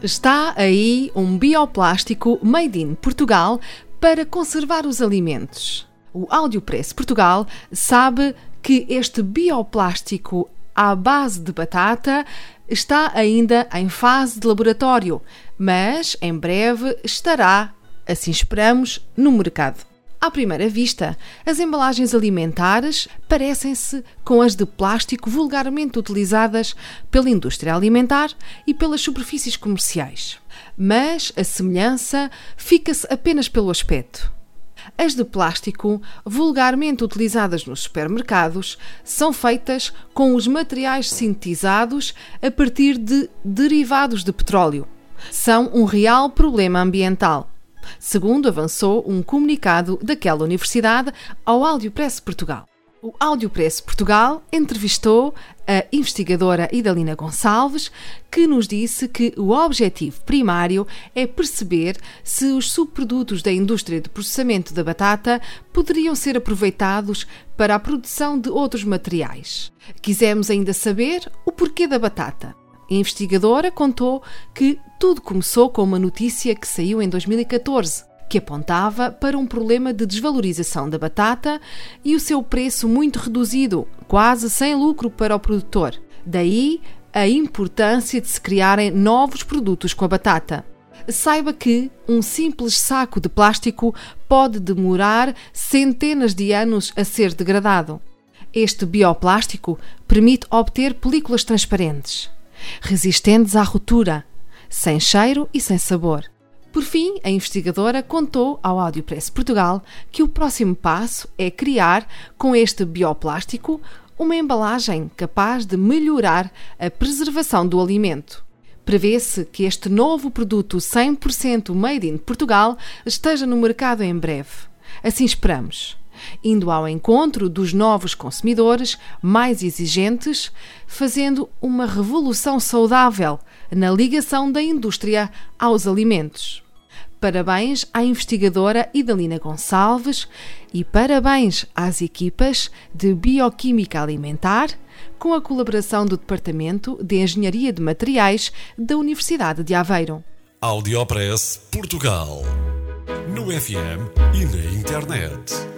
Está aí um bioplástico made in Portugal para conservar os alimentos. O Audiopress Portugal sabe que este bioplástico à base de batata está ainda em fase de laboratório, mas em breve estará, assim esperamos, no mercado. À primeira vista, as embalagens alimentares parecem-se com as de plástico vulgarmente utilizadas pela indústria alimentar e pelas superfícies comerciais. Mas a semelhança fica-se apenas pelo aspecto. As de plástico, vulgarmente utilizadas nos supermercados, são feitas com os materiais sintetizados a partir de derivados de petróleo. São um real problema ambiental segundo avançou um comunicado daquela universidade ao Audiopress Portugal. O Audiopress Portugal entrevistou a investigadora Idalina Gonçalves, que nos disse que o objetivo primário é perceber se os subprodutos da indústria de processamento da batata poderiam ser aproveitados para a produção de outros materiais. Quisemos ainda saber o porquê da batata. A investigadora contou que tudo começou com uma notícia que saiu em 2014, que apontava para um problema de desvalorização da batata e o seu preço muito reduzido, quase sem lucro para o produtor. Daí a importância de se criarem novos produtos com a batata. Saiba que um simples saco de plástico pode demorar centenas de anos a ser degradado. Este bioplástico permite obter películas transparentes resistentes à ruptura, sem cheiro e sem sabor. Por fim, a investigadora contou ao Audiopress Portugal que o próximo passo é criar, com este bioplástico, uma embalagem capaz de melhorar a preservação do alimento. Prevê-se que este novo produto 100% made in Portugal esteja no mercado em breve. Assim esperamos indo ao encontro dos novos consumidores mais exigentes, fazendo uma revolução saudável na ligação da indústria aos alimentos. Parabéns à investigadora Idalina Gonçalves e parabéns às equipas de Bioquímica Alimentar, com a colaboração do Departamento de Engenharia de Materiais da Universidade de Aveiro. Audiopress Portugal. No FM e na internet